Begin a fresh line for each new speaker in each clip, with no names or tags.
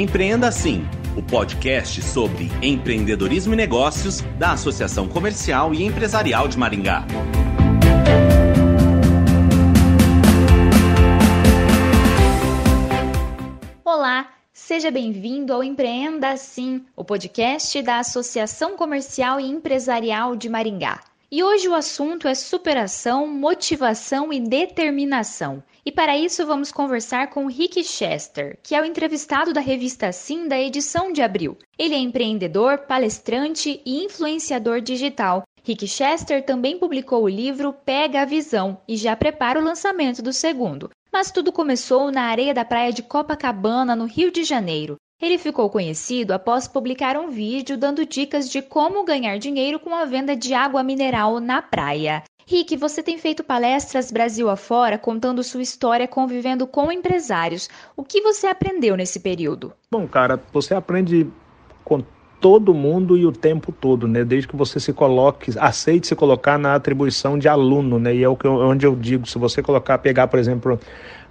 Empreenda Assim, o podcast sobre empreendedorismo e negócios da Associação Comercial e Empresarial de Maringá.
Olá, seja bem-vindo ao Empreenda Assim, o podcast da Associação Comercial e Empresarial de Maringá. E hoje o assunto é superação, motivação e determinação. E para isso vamos conversar com Rick Chester, que é o entrevistado da revista Sim da edição de abril. Ele é empreendedor, palestrante e influenciador digital. Rick Chester também publicou o livro Pega a Visão e já prepara o lançamento do segundo. Mas tudo começou na areia da praia de Copacabana, no Rio de Janeiro. Ele ficou conhecido após publicar um vídeo dando dicas de como ganhar dinheiro com a venda de água mineral na praia. Rick, você tem feito palestras Brasil afora contando sua história convivendo com empresários. O que você aprendeu nesse período?
Bom, cara, você aprende com todo mundo e o tempo todo, né? Desde que você se coloque, aceite se colocar na atribuição de aluno, né? E é o que eu, onde eu digo, se você colocar, pegar, por exemplo,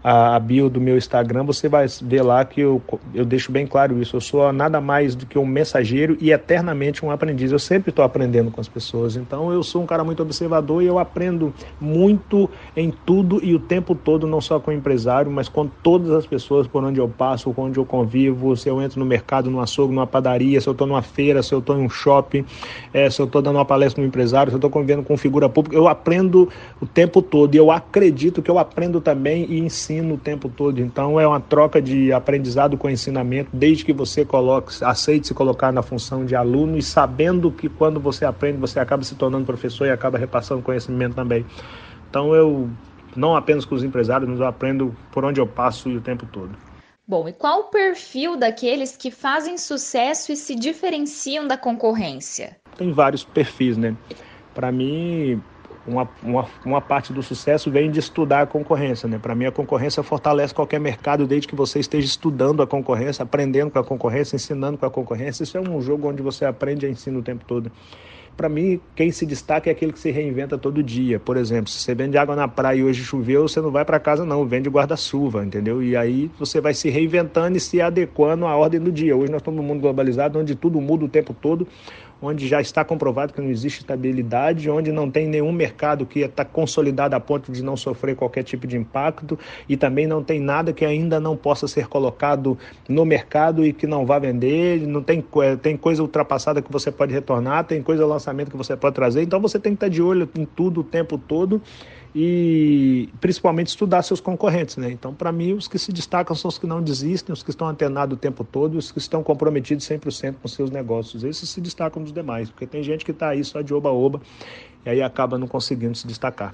a, bio do meu Instagram, você vai ver lá que eu, eu deixo bem claro isso. Eu sou nada mais do que um mensageiro e eternamente um aprendiz. Eu sempre estou aprendendo com as pessoas. Então eu sou um cara muito observador e eu aprendo muito em tudo e o tempo todo, não só com o empresário, mas com todas as pessoas por onde eu passo, por onde eu convivo. Se eu entro no mercado, no açougue, numa padaria, se eu estou numa feira, se eu estou em um shopping, é, se eu estou dando uma palestra no empresário, se eu estou convivendo com figura pública, eu aprendo o tempo todo e eu acredito que eu aprendo também e ensino ensino o tempo todo. Então é uma troca de aprendizado com ensinamento, desde que você coloque, aceite se colocar na função de aluno e sabendo que quando você aprende, você acaba se tornando professor e acaba repassando conhecimento também. Então eu não apenas com os empresários, mas eu aprendo por onde eu passo e o tempo todo.
Bom, e qual o perfil daqueles que fazem sucesso e se diferenciam da concorrência?
Tem vários perfis, né? Para mim, uma, uma, uma parte do sucesso vem de estudar a concorrência. Né? Para mim, a concorrência fortalece qualquer mercado desde que você esteja estudando a concorrência, aprendendo com a concorrência, ensinando com a concorrência. Isso é um jogo onde você aprende e ensina o tempo todo. Para mim, quem se destaca é aquele que se reinventa todo dia. Por exemplo, se você vende água na praia e hoje choveu, você não vai para casa não, vende guarda-chuva, entendeu? E aí você vai se reinventando e se adequando à ordem do dia. Hoje nós estamos num mundo globalizado onde tudo muda o tempo todo onde já está comprovado que não existe estabilidade, onde não tem nenhum mercado que está consolidado a ponto de não sofrer qualquer tipo de impacto e também não tem nada que ainda não possa ser colocado no mercado e que não vá vender, não tem, é, tem coisa ultrapassada que você pode retornar, tem coisa lançamento que você pode trazer, então você tem que estar de olho em tudo o tempo todo e principalmente estudar seus concorrentes. Né? Então, para mim, os que se destacam são os que não desistem, os que estão antenados o tempo todo os que estão comprometidos 100% com seus negócios. Esses se destacam dos demais, porque tem gente que está aí só de oba-oba e aí acaba não conseguindo se destacar.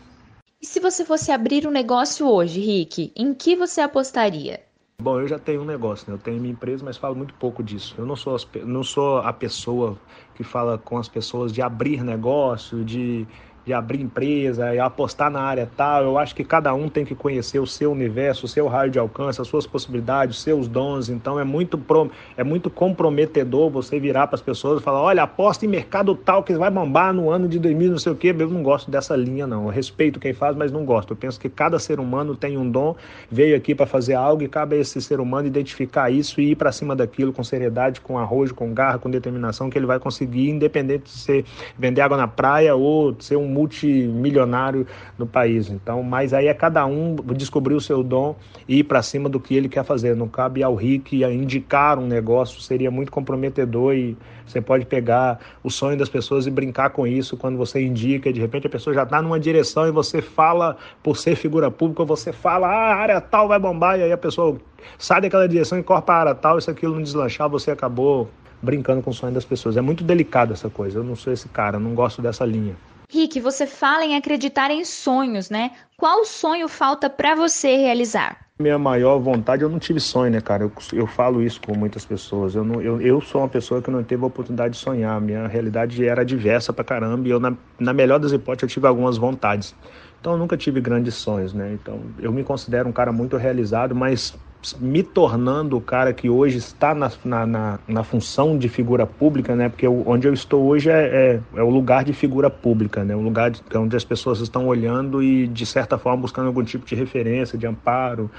E se você fosse abrir um negócio hoje, Rick, em que você apostaria?
Bom, eu já tenho um negócio, né? eu tenho minha empresa, mas falo muito pouco disso. Eu não sou, não sou a pessoa que fala com as pessoas de abrir negócio, de de abrir empresa e apostar na área tal. Eu acho que cada um tem que conhecer o seu universo, o seu raio de alcance, as suas possibilidades, os seus dons. Então é muito pro, é muito comprometedor você virar para as pessoas e falar: olha, aposta em mercado tal que vai bombar no ano de 2000, não sei o quê. Eu não gosto dessa linha, não. Eu respeito quem faz, mas não gosto. Eu penso que cada ser humano tem um dom, veio aqui para fazer algo e cabe a esse ser humano identificar isso e ir para cima daquilo com seriedade, com arrojo, com garra, com determinação, que ele vai conseguir, independente de ser vender água na praia ou ser um multimilionário no país. Então, mas aí é cada um descobrir o seu dom e ir para cima do que ele quer fazer. Não cabe ao Rick indicar um negócio, seria muito comprometedor e você pode pegar o sonho das pessoas e brincar com isso quando você indica, de repente a pessoa já está numa direção e você fala, por ser figura pública, você fala, ah, a área tal vai bombar, e aí a pessoa sai daquela direção e corre para a área tal, se aquilo não deslanchar, você acabou brincando com o sonho das pessoas. É muito delicado essa coisa, eu não sou esse cara, não gosto dessa linha.
Rick, você fala em acreditar em sonhos, né? Qual sonho falta para você realizar?
Minha maior vontade, eu não tive sonho, né, cara? Eu, eu falo isso com muitas pessoas. Eu, não, eu, eu sou uma pessoa que não teve a oportunidade de sonhar. Minha realidade era diversa pra caramba e eu, na, na melhor das hipóteses, eu tive algumas vontades. Então, eu nunca tive grandes sonhos, né? Então, eu me considero um cara muito realizado, mas me tornando o cara que hoje está na, na, na, na função de figura pública, né? Porque eu, onde eu estou hoje é, é, é, o lugar de figura pública, né? Um lugar de, onde as pessoas estão olhando e, de certa forma, buscando algum tipo de referência, de amparo,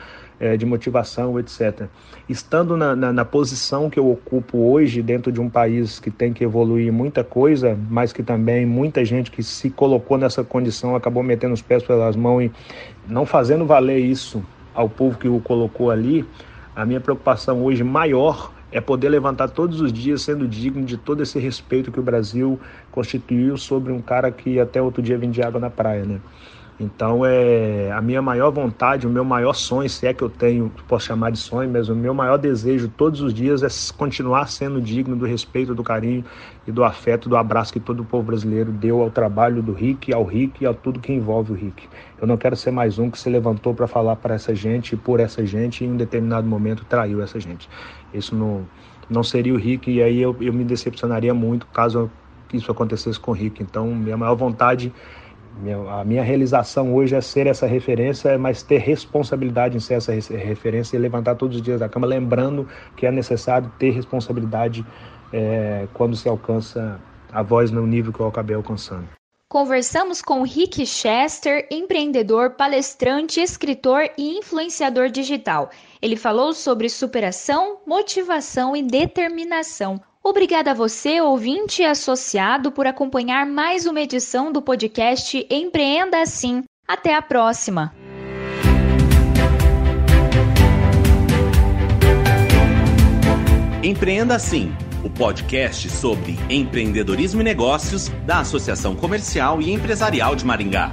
é, de motivação, etc. Estando na, na, na, posição que eu ocupo hoje, dentro de um país que tem que evoluir muita coisa, mas que também muita gente que se colocou nessa condição acabou metendo os pés pelas mãos e não fazendo valer isso ao povo que o colocou ali, a minha preocupação hoje maior é poder levantar todos os dias sendo digno de todo esse respeito que o Brasil constituiu sobre um cara que até outro dia vendia água na praia, né? Então, é a minha maior vontade, o meu maior sonho, se é que eu tenho, posso chamar de sonho, mas o meu maior desejo todos os dias é continuar sendo digno do respeito, do carinho e do afeto, do abraço que todo o povo brasileiro deu ao trabalho do Rick, ao Rick e a tudo que envolve o Rick. Eu não quero ser mais um que se levantou para falar para essa gente por essa gente e em um determinado momento traiu essa gente. Isso não, não seria o Rick e aí eu, eu me decepcionaria muito caso isso acontecesse com o Rick. Então, minha maior vontade a minha realização hoje é ser essa referência, mas ter responsabilidade em ser essa referência e levantar todos os dias da cama, lembrando que é necessário ter responsabilidade é, quando se alcança a voz no nível que eu acabei alcançando.
Conversamos com Rick Chester, empreendedor, palestrante, escritor e influenciador digital. Ele falou sobre superação, motivação e determinação. Obrigada a você, ouvinte e associado, por acompanhar mais uma edição do podcast Empreenda Assim. Até a próxima!
Empreenda Assim, o podcast sobre empreendedorismo e negócios da Associação Comercial e Empresarial de Maringá.